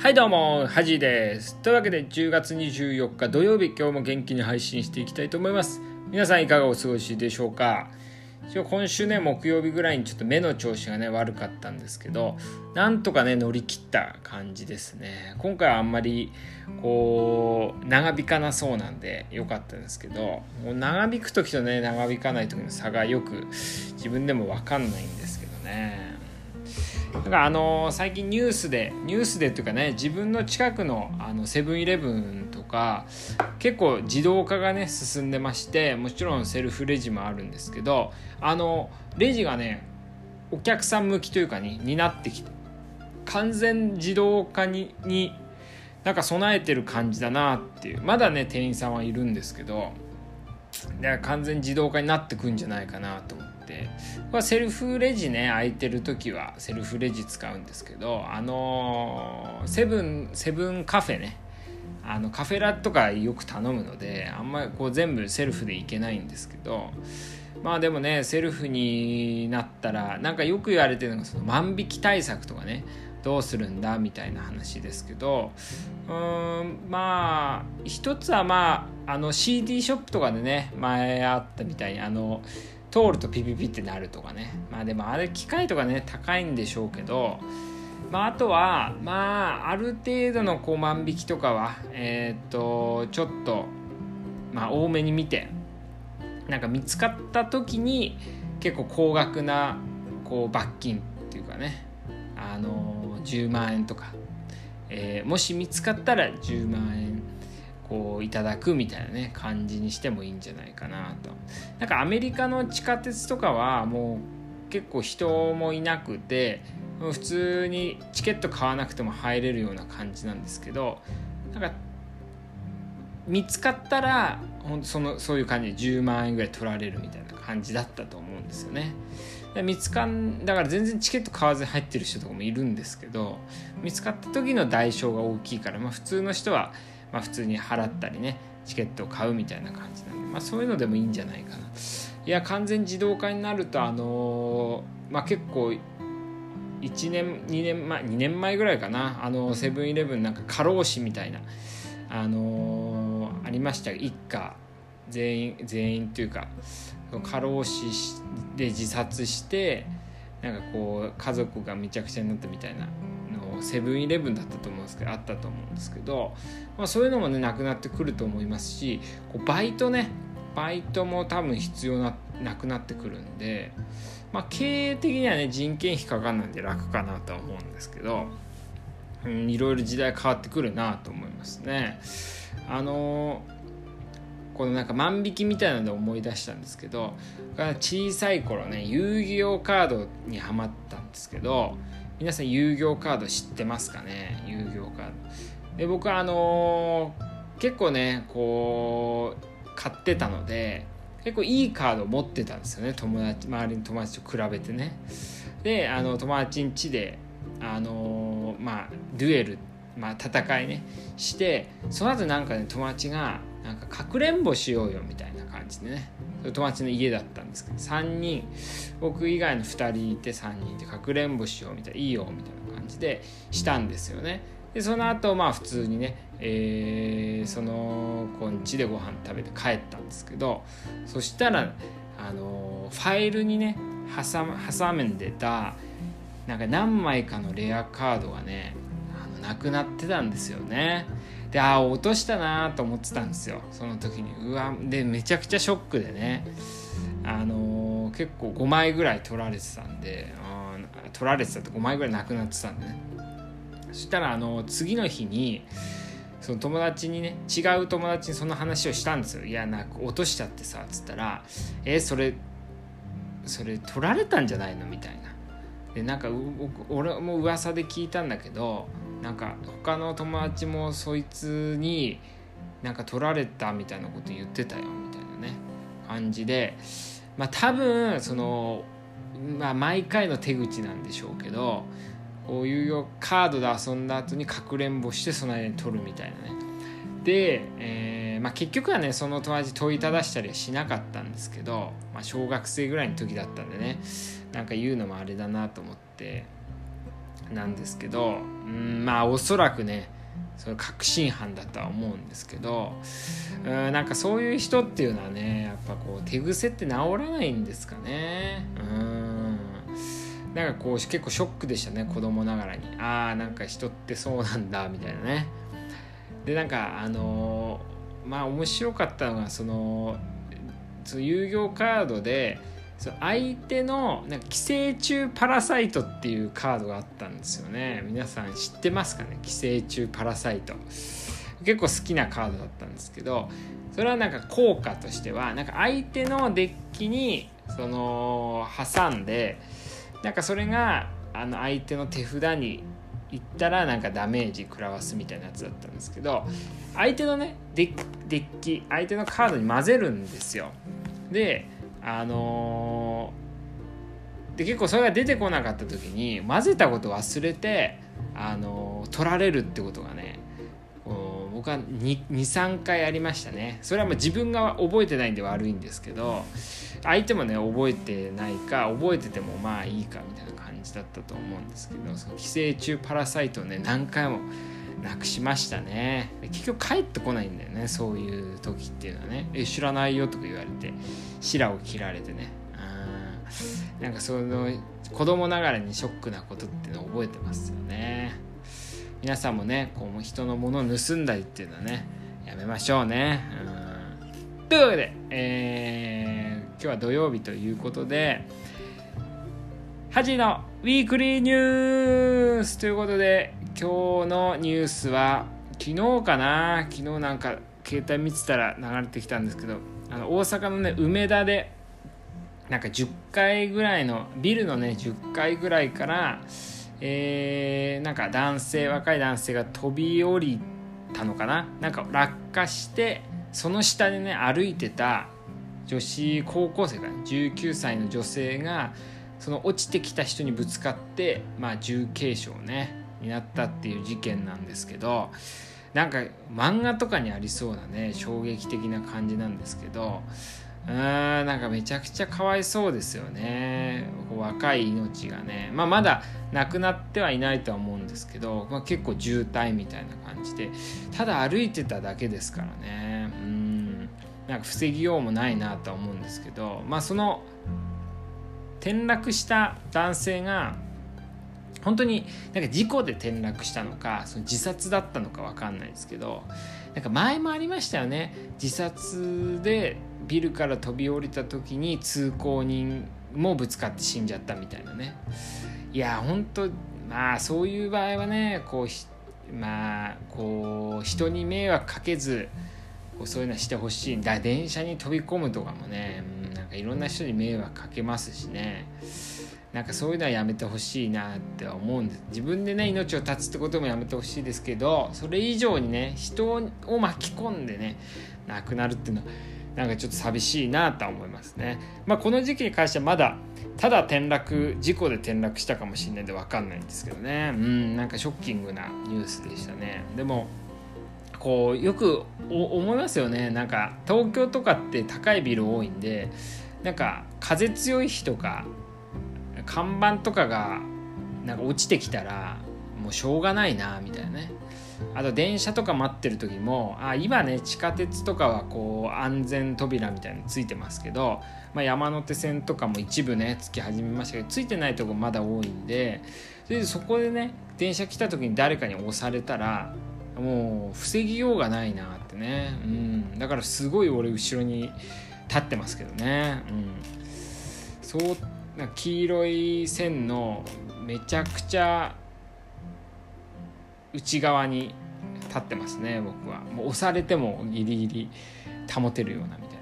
はいどうも、はじです。というわけで10月24日土曜日、今日も元気に配信していきたいと思います。皆さんいかがお過ごしでしょうか？今週ね、木曜日ぐらいにちょっと目の調子がね、悪かったんですけど、なんとかね、乗り切った感じですね。今回はあんまり、こう、長引かなそうなんで良かったんですけど、もう長引く時とね、長引かない時の差がよく自分でもわかんないんですけどね。なんかあの最近ニュースでニュースでっていうかね自分の近くのあのセブンイレブンとか結構自動化がね進んでましてもちろんセルフレジもあるんですけどあのレジがねお客さん向きというかにになってきて完全自動化にになんか備えてる感じだなっていうまだね店員さんはいるんですけど完全自動化になってくんじゃないかなと思って。これセルフレジね空いてる時はセルフレジ使うんですけどあのセブンセブンカフェね。あのカフェラとかよく頼むのであんまりこう全部セルフでいけないんですけどまあでもねセルフになったらなんかよく言われてるのがその万引き対策とかねどうするんだみたいな話ですけどうんまあ一つはまああの CD ショップとかでね前あったみたいにあの通るとピピピってなるとかね。まあでもあれ機械とかね高いんでしょうけど。まあ、あとはまあある程度のこう万引きとかはえっ、とちょっとまあ多めに見てなんか見つかった時に結構高額なこう罰金っていうかね。あの10万円とか、えー、もし見つかったら10万円こういただくみたいなね感じにしてもいいんじゃないかなとなんかアメリカの地下鉄とかはもう結構人もいなくて普通にチケット買わなくても入れるような感じなんですけどなんか見つかったらほんそのそういう感じで10万円ぐらい取られるみたいな感じだったと思うんですよね。見つかんだから全然チケット買わずに入ってる人とかもいるんですけど見つかった時の代償が大きいから、まあ、普通の人は、まあ、普通に払ったりねチケットを買うみたいな感じなんで、まあ、そういうのでもいいんじゃないかな。いや完全自動化になるとあのー、まあ、結構1年2年前2年前ぐらいかな。あのセブンイレブンなんか過労死みたいなあのー、ありました。一家全員全員というか過労死で自殺してなんかこう家族がめちゃくちゃになったみたいな。セブンイレブンだったと思うんですけどあったと思うんですけど、まあ、そういうのもねなくなってくると思いますしこうバイトねバイトも多分必要ななくなってくるんで、まあ、経営的にはね人件費かかんないんで楽かなとは思うんですけど、うん、いろいろ時代変わってくるなと思いますね。あのこのなんか万引きみたいなので思い出したんですけど小さい頃ね遊戯王カードにはまったんですけど皆さん遊戯カード知ってますかね？遊戯カード。で僕はあのー、結構ねこう買ってたので結構いいカード持ってたんですよね。友達周りの友達と比べてね。であの友達ん家であのー、まあデュエルまあ戦いねしてその後なんかね友達がなんかかくれんぼしようよみたいな感じでね。友達の家だったんですけど3人僕以外の2人いて3人でかくれんぼしようみたいないいよみたいな感じでしたんですよねでその後まあ普通にね、えー、その子ん家でご飯食べて帰ったんですけどそしたらあのファイルにね挟挟んでたなんか何枚かのレアカードがねあのなくなってたんですよね。でああ落としたなと思ってたんですよ。その時に。うわでめちゃくちゃショックでね。あのー、結構5枚ぐらい取られてたんで取られてたって5枚ぐらいなくなってたんでね。そしたらあの次の日にその友達にね違う友達にその話をしたんですよ。いやなんか落としちゃってさっつったら「えそれそれ取られたんじゃないの?」みたいな。でなんか俺も噂で聞いたんだけどなんか他の友達もそいつになんか取られたみたいなこと言ってたよみたいなね感じでまあ多分そのまあ毎回の手口なんでしょうけどこういうカードで遊んだ後にかくれんぼしてその間に取るみたいなね。で、えーまあ、結局はねその友達問いただしたりはしなかったんですけど、まあ、小学生ぐらいの時だったんでねなんか言うのもあれだなと思ってなんですけどうんまあおそらくねその確信犯だとは思うんですけどうんなんかそういう人っていうのはねやっぱこう手癖って治らないんですかね。うん。なんかこう結構ショックでしたね子供ながらに。ああなんか人ってそうなんだみたいなね。でなんかあのまあ面白かったのがそのその遊戯カードでその相手のなんか寄生虫パラサイトっていうカードがあったんですよね。皆さん知ってますかね？寄生虫パラサイト。結構好きなカードだったんですけどそれはなんか効果としてはなんか相手のデッキにその挟んでなんかそれがあの相手の手札に行ったらなんかダメージ食らわすみたいなやつだったんですけど相手のねデッキ相手のカードに混ぜるんですよ。であのー、で結構それが出てこなかった時に混ぜたこと忘れて、あのー、取られるってことがね僕は23回ありましたね。それはもう自分が覚えてないんで悪いんですけど相手もね覚えてないか覚えててもまあいいかみたいな感じだったと思うんですけどその寄生虫パラサイトをね何回もなくしましたね。結局帰ってこないんだよねそういう時っていうのはね「え知らないよ」とか言われて白を切られてね。うんなんかその子供ながらにショックなことっていうのを覚えてますよね。皆さんもねこう人のものを盗んだりっていうのはねやめましょうね。うん。というわけで、えー、今日は土曜日ということでハジのウィークリーニュースということで今日のニュースは昨日かな。昨日なんか携帯見てたら流れてきたんですけどあの大阪のね梅田でなんか10階ぐらいのビルのね10階ぐらいからえー、なんか男性若い男性が飛び降りたのかな。なんか落下してその下でね歩いてた女子高校生が、ね、19歳の女性がその落ちてきた人にぶつかって、まあ、重軽傷ねになったっていう事件なんですけどなんか漫画とかにありそうなね衝撃的な感じなんですけどうんなんかめちゃくちゃかわいそうですよね。若い命がね、まあ、まだ亡くなってはいないとは思うんですけど、まあ、結構渋滞みたいな感じでただ歩いてただけですからね。うん。なんか防ぎようもないなとは思うんですけどまあその転落した男性が本当になんか事故で転落したのかその自殺だったのか分かんないですけどなんか前もありましたよね。自殺でビルから飛び降りた時に通行人もぶつかって死んじゃったみたいなね。いや本当まあそういう場合はねこうまあこう人に迷惑かけずこうそういうのはしてほしい。だ電車に飛び込むとかもね、かいろんな人に迷惑かけますしねなんかそういうのはやめてほしいなって思うんです自分でね命を絶つってこともやめてほしいですけどそれ以上にね人を巻き込んでね亡くなるっていうのはなんかちょっと寂しいなとは思いますね。まあ、この時期に関してはまだただ転落事故で転落したかもしれないんで分かんないんですけどねうんなんかショッキングなニュースでしたね。でもこうよく思いますよね。なんか東京とかって高いビル多いんでなんか風強い日とか看板とかがなんか落ちてきたらもうしょうがないなみたいなね。あと電車とか待ってる時もあ今ね地下鉄とかはこう安全扉みたいについてますけど、まあ、山手線とかも一部ねつき始めましたけどついてないとこまだ多いんでそれでそこでね電車来た時に誰かに押されたらもう防ぎようがないなってね、うん、だからすごい俺後ろに立ってますけどね、うん、そうな黄色い線のめちゃくちゃ内側に立ってますね僕は。もう押されてもギリギリ保てるようなみたい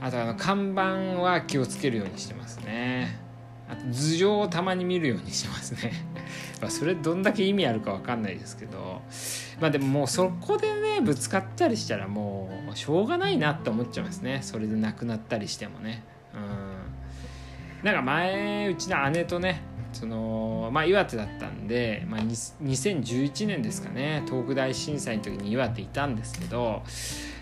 なあとあの看板は気をつけるようにしてますね。あと頭上をたまに見るようにしてますね。まそれどんだけ意味あるか分かんないですけど。まあでももうそこでねぶつかったりしたらもうしょうがないなって思っちゃいますね。それで亡くなったりしてもね。うん。なんか前うちの姉とねそのまあ岩手だったんで、まあ、2011年ですかね。東北大震災の時に岩手いたんですけど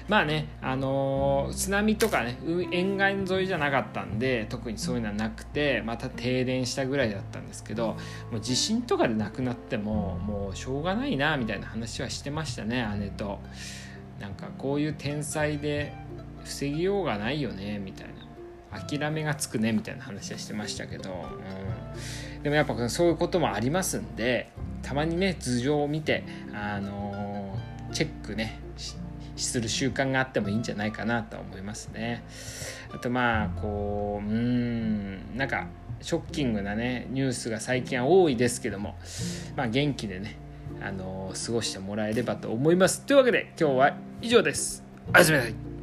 まあね、あのー、津波とかね沿岸沿いじゃなかったんで特にそういうのはなくてまた停電したぐらいだったんですけどもう地震とかでなくなってももうしょうがないなみたいな話はしてましたね姉と。なんかこういう天才で防ぎようがないよねみたいな諦めがつくねみたいな話はしてましたけど、うん、でもやっぱそういうこともありますんでたまにね頭上を見てあのー、チェックねする習慣があってもいいんじゃないかなと思いますね。あとまあこううんなんかショッキングなねニュースが最近は多いですけどもまあ元気でねあの過ごしてもらえればと思います。というわけで今日は以上です。おやすみなさい。